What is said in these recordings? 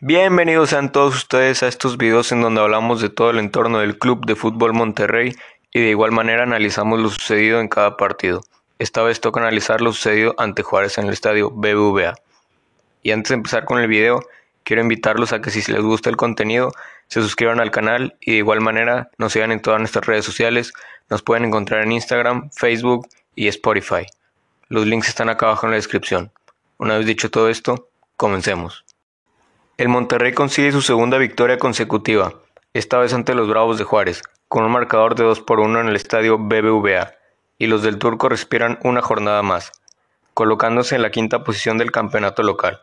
Bienvenidos sean todos ustedes a estos videos en donde hablamos de todo el entorno del Club de Fútbol Monterrey y de igual manera analizamos lo sucedido en cada partido. Esta vez toca analizar lo sucedido ante Juárez en el estadio BBVA. Y antes de empezar con el video, quiero invitarlos a que si les gusta el contenido, se suscriban al canal y de igual manera nos sigan en todas nuestras redes sociales. Nos pueden encontrar en Instagram, Facebook y Spotify. Los links están acá abajo en la descripción. Una vez dicho todo esto, comencemos. El Monterrey consigue su segunda victoria consecutiva, esta vez ante los Bravos de Juárez, con un marcador de 2 por 1 en el estadio BBVA, y los del Turco respiran una jornada más, colocándose en la quinta posición del campeonato local.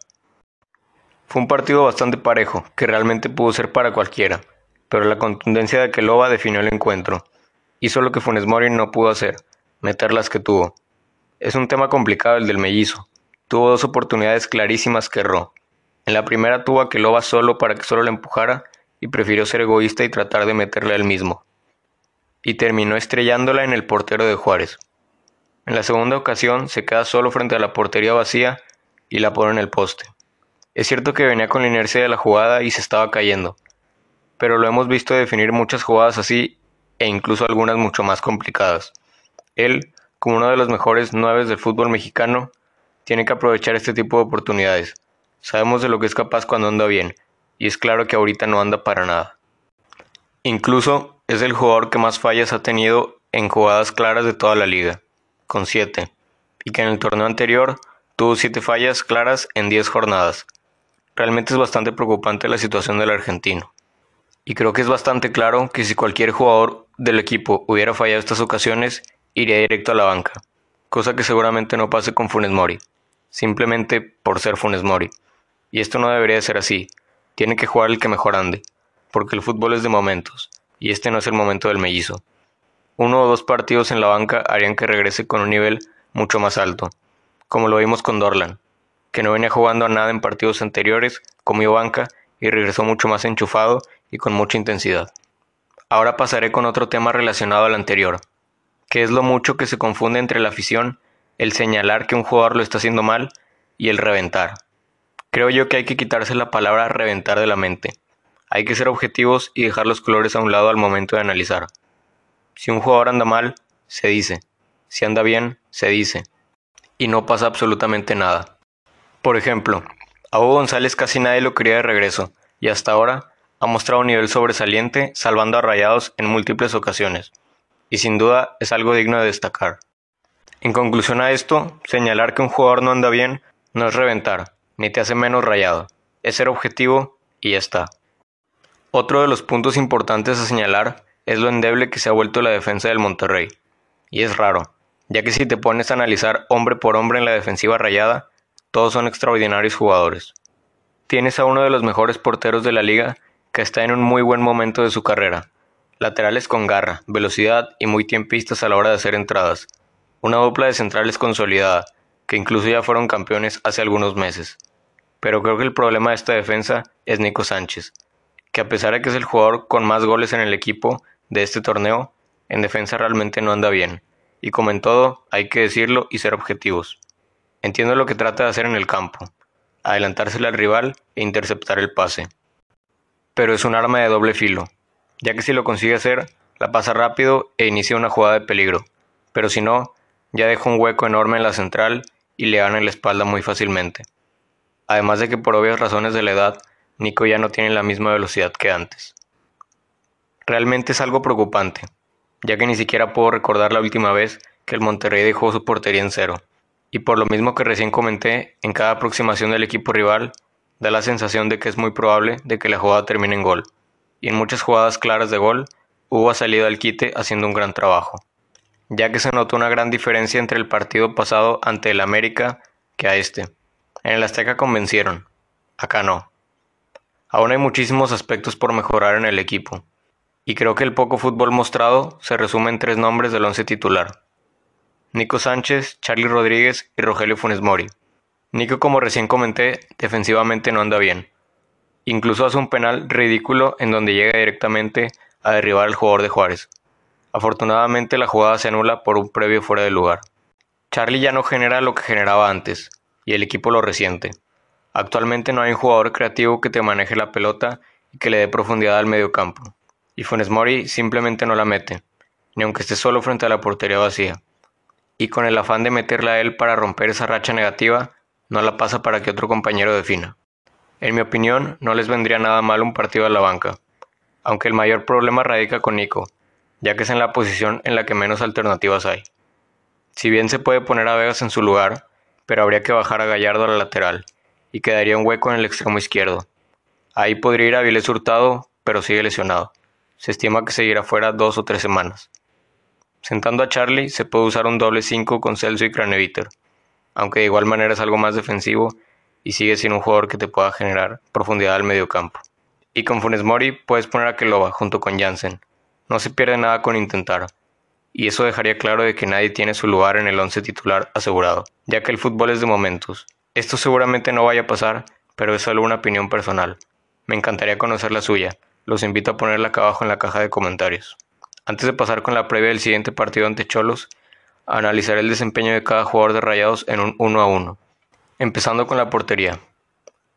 Fue un partido bastante parejo, que realmente pudo ser para cualquiera, pero la contundencia de Keloba definió el encuentro. Hizo lo que Funes Mori no pudo hacer, meter las que tuvo. Es un tema complicado el del mellizo, Tuvo dos oportunidades clarísimas que erró. En la primera tuvo a Keloba solo para que solo le empujara y prefirió ser egoísta y tratar de meterle al mismo. Y terminó estrellándola en el portero de Juárez. En la segunda ocasión se queda solo frente a la portería vacía y la pone en el poste. Es cierto que venía con la inercia de la jugada y se estaba cayendo, pero lo hemos visto definir muchas jugadas así e incluso algunas mucho más complicadas. Él, como uno de los mejores nueve del fútbol mexicano, tiene que aprovechar este tipo de oportunidades. Sabemos de lo que es capaz cuando anda bien, y es claro que ahorita no anda para nada. Incluso es el jugador que más fallas ha tenido en jugadas claras de toda la liga, con 7, y que en el torneo anterior tuvo 7 fallas claras en 10 jornadas. Realmente es bastante preocupante la situación del argentino. Y creo que es bastante claro que si cualquier jugador del equipo hubiera fallado estas ocasiones, iría directo a la banca, cosa que seguramente no pase con Funes Mori simplemente por ser Funes Mori. Y esto no debería ser así. Tiene que jugar el que mejor ande, porque el fútbol es de momentos, y este no es el momento del mellizo. Uno o dos partidos en la banca harían que regrese con un nivel mucho más alto, como lo vimos con Dorlan, que no venía jugando a nada en partidos anteriores, comió banca y regresó mucho más enchufado y con mucha intensidad. Ahora pasaré con otro tema relacionado al anterior, que es lo mucho que se confunde entre la afición el señalar que un jugador lo está haciendo mal y el reventar. Creo yo que hay que quitarse la palabra reventar de la mente. Hay que ser objetivos y dejar los colores a un lado al momento de analizar. Si un jugador anda mal, se dice. Si anda bien, se dice. Y no pasa absolutamente nada. Por ejemplo, a Hugo González casi nadie lo quería de regreso, y hasta ahora ha mostrado un nivel sobresaliente salvando a rayados en múltiples ocasiones. Y sin duda es algo digno de destacar. En conclusión a esto, señalar que un jugador no anda bien no es reventar, ni te hace menos rayado, es ser objetivo y ya está. Otro de los puntos importantes a señalar es lo endeble que se ha vuelto la defensa del Monterrey. Y es raro, ya que si te pones a analizar hombre por hombre en la defensiva rayada, todos son extraordinarios jugadores. Tienes a uno de los mejores porteros de la liga que está en un muy buen momento de su carrera. Laterales con garra, velocidad y muy tiempistas a la hora de hacer entradas una dupla de centrales consolidada, que incluso ya fueron campeones hace algunos meses. Pero creo que el problema de esta defensa es Nico Sánchez, que a pesar de que es el jugador con más goles en el equipo de este torneo, en defensa realmente no anda bien. Y como en todo, hay que decirlo y ser objetivos. Entiendo lo que trata de hacer en el campo, adelantársele al rival e interceptar el pase. Pero es un arma de doble filo, ya que si lo consigue hacer, la pasa rápido e inicia una jugada de peligro. Pero si no, ya deja un hueco enorme en la central y le gana en la espalda muy fácilmente. Además de que por obvias razones de la edad, Nico ya no tiene la misma velocidad que antes. Realmente es algo preocupante, ya que ni siquiera puedo recordar la última vez que el Monterrey dejó su portería en cero. Y por lo mismo que recién comenté, en cada aproximación del equipo rival, da la sensación de que es muy probable de que la jugada termine en gol. Y en muchas jugadas claras de gol, Hugo ha salido al quite haciendo un gran trabajo ya que se notó una gran diferencia entre el partido pasado ante el América que a este. En el Azteca convencieron, acá no. Aún hay muchísimos aspectos por mejorar en el equipo, y creo que el poco fútbol mostrado se resume en tres nombres del once titular. Nico Sánchez, Charlie Rodríguez y Rogelio Funes Mori. Nico, como recién comenté, defensivamente no anda bien. Incluso hace un penal ridículo en donde llega directamente a derribar al jugador de Juárez. Afortunadamente la jugada se anula por un previo fuera de lugar. Charlie ya no genera lo que generaba antes, y el equipo lo resiente. Actualmente no hay un jugador creativo que te maneje la pelota y que le dé profundidad al medio campo. Y Funes Mori simplemente no la mete, ni aunque esté solo frente a la portería vacía. Y con el afán de meterla a él para romper esa racha negativa, no la pasa para que otro compañero defina. En mi opinión, no les vendría nada mal un partido a la banca, aunque el mayor problema radica con Nico, ya que es en la posición en la que menos alternativas hay. Si bien se puede poner a Vegas en su lugar, pero habría que bajar a Gallardo a la lateral, y quedaría un hueco en el extremo izquierdo. Ahí podría ir a Viles Hurtado, pero sigue lesionado. Se estima que seguirá fuera dos o tres semanas. Sentando a Charlie, se puede usar un doble 5 con Celso y Craneviter, aunque de igual manera es algo más defensivo y sigue siendo un jugador que te pueda generar profundidad al medio campo. Y con Funes Mori puedes poner a Keloba junto con Jansen. No se pierde nada con intentar. Y eso dejaría claro de que nadie tiene su lugar en el once titular asegurado, ya que el fútbol es de momentos. Esto seguramente no vaya a pasar, pero es solo una opinión personal. Me encantaría conocer la suya. Los invito a ponerla acá abajo en la caja de comentarios. Antes de pasar con la previa del siguiente partido ante Cholos, analizaré el desempeño de cada jugador de Rayados en un 1 a 1. Empezando con la portería.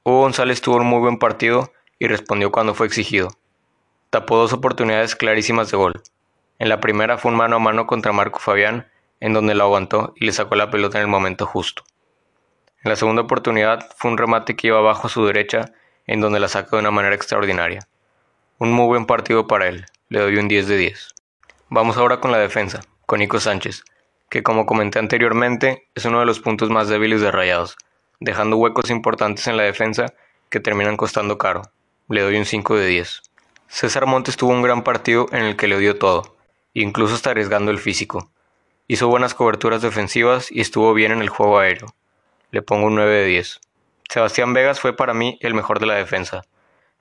Hugo González tuvo un muy buen partido y respondió cuando fue exigido. Tapó dos oportunidades clarísimas de gol. En la primera fue un mano a mano contra Marco Fabián, en donde lo aguantó y le sacó la pelota en el momento justo. En la segunda oportunidad fue un remate que iba abajo a su derecha, en donde la sacó de una manera extraordinaria. Un muy buen partido para él, le doy un 10 de 10. Vamos ahora con la defensa, con Nico Sánchez, que como comenté anteriormente es uno de los puntos más débiles de Rayados, dejando huecos importantes en la defensa que terminan costando caro. Le doy un 5 de 10. César Montes tuvo un gran partido en el que le dio todo, incluso está arriesgando el físico. Hizo buenas coberturas defensivas y estuvo bien en el juego aéreo. Le pongo un 9 de 10. Sebastián Vegas fue para mí el mejor de la defensa,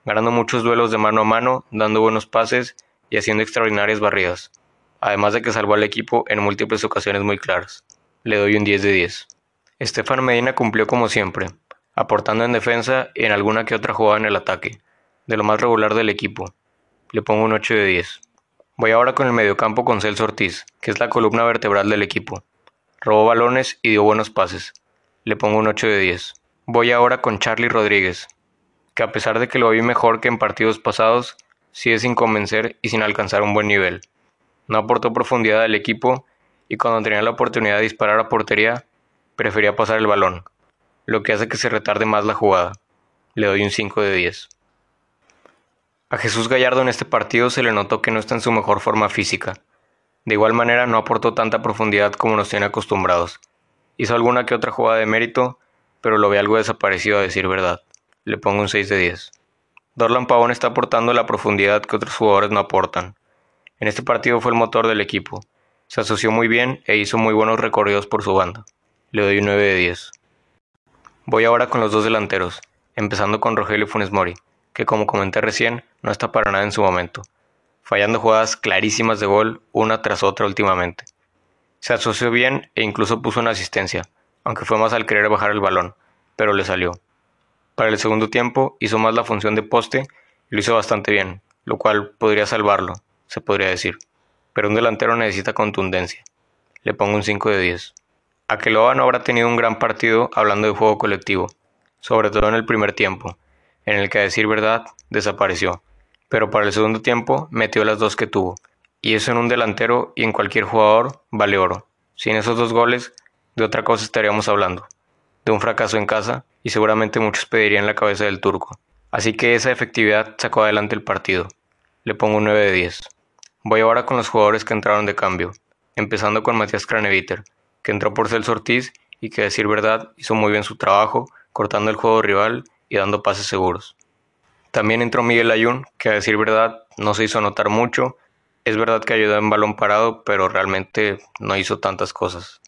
ganando muchos duelos de mano a mano, dando buenos pases y haciendo extraordinarias barridas, además de que salvó al equipo en múltiples ocasiones muy claras. Le doy un 10 de 10. Estefan Medina cumplió como siempre, aportando en defensa y en alguna que otra jugada en el ataque, de lo más regular del equipo. Le pongo un 8 de 10. Voy ahora con el mediocampo con Celso Ortiz, que es la columna vertebral del equipo. Robó balones y dio buenos pases. Le pongo un 8 de 10. Voy ahora con Charlie Rodríguez, que a pesar de que lo vi mejor que en partidos pasados, sigue sin convencer y sin alcanzar un buen nivel. No aportó profundidad al equipo y cuando tenía la oportunidad de disparar a portería, prefería pasar el balón, lo que hace que se retarde más la jugada. Le doy un 5 de 10. A Jesús Gallardo en este partido se le notó que no está en su mejor forma física. De igual manera no aportó tanta profundidad como nos tiene acostumbrados. Hizo alguna que otra jugada de mérito, pero lo ve algo desaparecido a decir verdad. Le pongo un 6 de 10. Dorlan Pavón está aportando la profundidad que otros jugadores no aportan. En este partido fue el motor del equipo. Se asoció muy bien e hizo muy buenos recorridos por su banda. Le doy un 9 de 10. Voy ahora con los dos delanteros, empezando con Rogelio Funes Mori, que como comenté recién, no está para nada en su momento, fallando jugadas clarísimas de gol una tras otra últimamente. Se asoció bien e incluso puso una asistencia, aunque fue más al querer bajar el balón, pero le salió. Para el segundo tiempo hizo más la función de poste y lo hizo bastante bien, lo cual podría salvarlo, se podría decir. Pero un delantero necesita contundencia. Le pongo un 5 de 10. Aqueloba no habrá tenido un gran partido hablando de juego colectivo, sobre todo en el primer tiempo, en el que a decir verdad desapareció, pero para el segundo tiempo metió las dos que tuvo, y eso en un delantero y en cualquier jugador vale oro. Sin esos dos goles, de otra cosa estaríamos hablando, de un fracaso en casa, y seguramente muchos pedirían la cabeza del turco. Así que esa efectividad sacó adelante el partido. Le pongo un 9 de 10. Voy ahora con los jugadores que entraron de cambio, empezando con Matías Craneviter, que entró por Celso Ortiz y que, a decir verdad, hizo muy bien su trabajo, cortando el juego rival y dando pases seguros. También entró Miguel Ayun, que a decir verdad no se hizo notar mucho. Es verdad que ayudó en balón parado, pero realmente no hizo tantas cosas.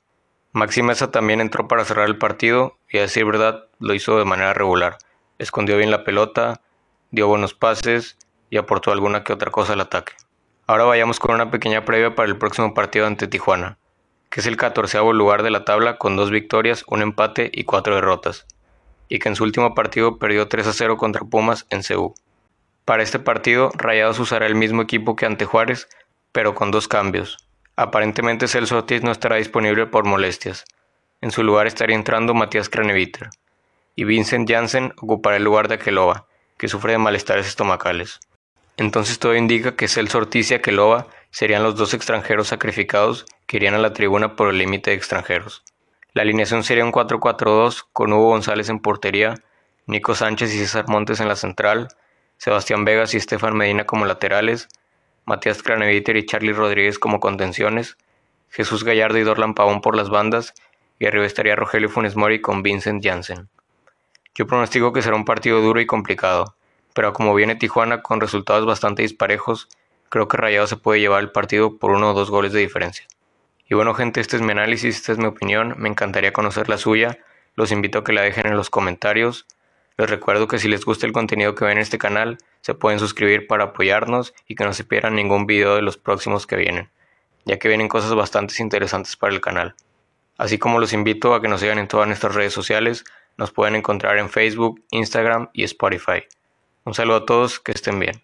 Maxi Mesa también entró para cerrar el partido y a decir verdad lo hizo de manera regular. Escondió bien la pelota, dio buenos pases y aportó alguna que otra cosa al ataque. Ahora vayamos con una pequeña previa para el próximo partido ante Tijuana que es el catorceavo lugar de la tabla con dos victorias, un empate y cuatro derrotas, y que en su último partido perdió 3 a 0 contra Pumas en Ceú. Para este partido, Rayados usará el mismo equipo que ante Juárez, pero con dos cambios. Aparentemente Celso Ortiz no estará disponible por molestias. En su lugar estaría entrando Matías Craneviter. y Vincent Janssen ocupará el lugar de Akeloba, que sufre de malestares estomacales. Entonces todo indica que Celso Ortiz y Akeloba serían los dos extranjeros sacrificados que irían a la tribuna por el límite de extranjeros. La alineación sería un 4-4-2 con Hugo González en portería, Nico Sánchez y César Montes en la central, Sebastián Vegas y Estefan Medina como laterales, Matías Craneviter y Charlie Rodríguez como contenciones, Jesús Gallardo y Dorlan Pavón por las bandas, y arriba estaría Rogelio Funes Mori con Vincent Janssen. Yo pronostico que será un partido duro y complicado, pero como viene Tijuana con resultados bastante disparejos, creo que Rayado se puede llevar el partido por uno o dos goles de diferencia. Y bueno gente, este es mi análisis, esta es mi opinión, me encantaría conocer la suya, los invito a que la dejen en los comentarios, les recuerdo que si les gusta el contenido que ven en este canal, se pueden suscribir para apoyarnos y que no se pierdan ningún video de los próximos que vienen, ya que vienen cosas bastante interesantes para el canal. Así como los invito a que nos sigan en todas nuestras redes sociales, nos pueden encontrar en Facebook, Instagram y Spotify. Un saludo a todos, que estén bien.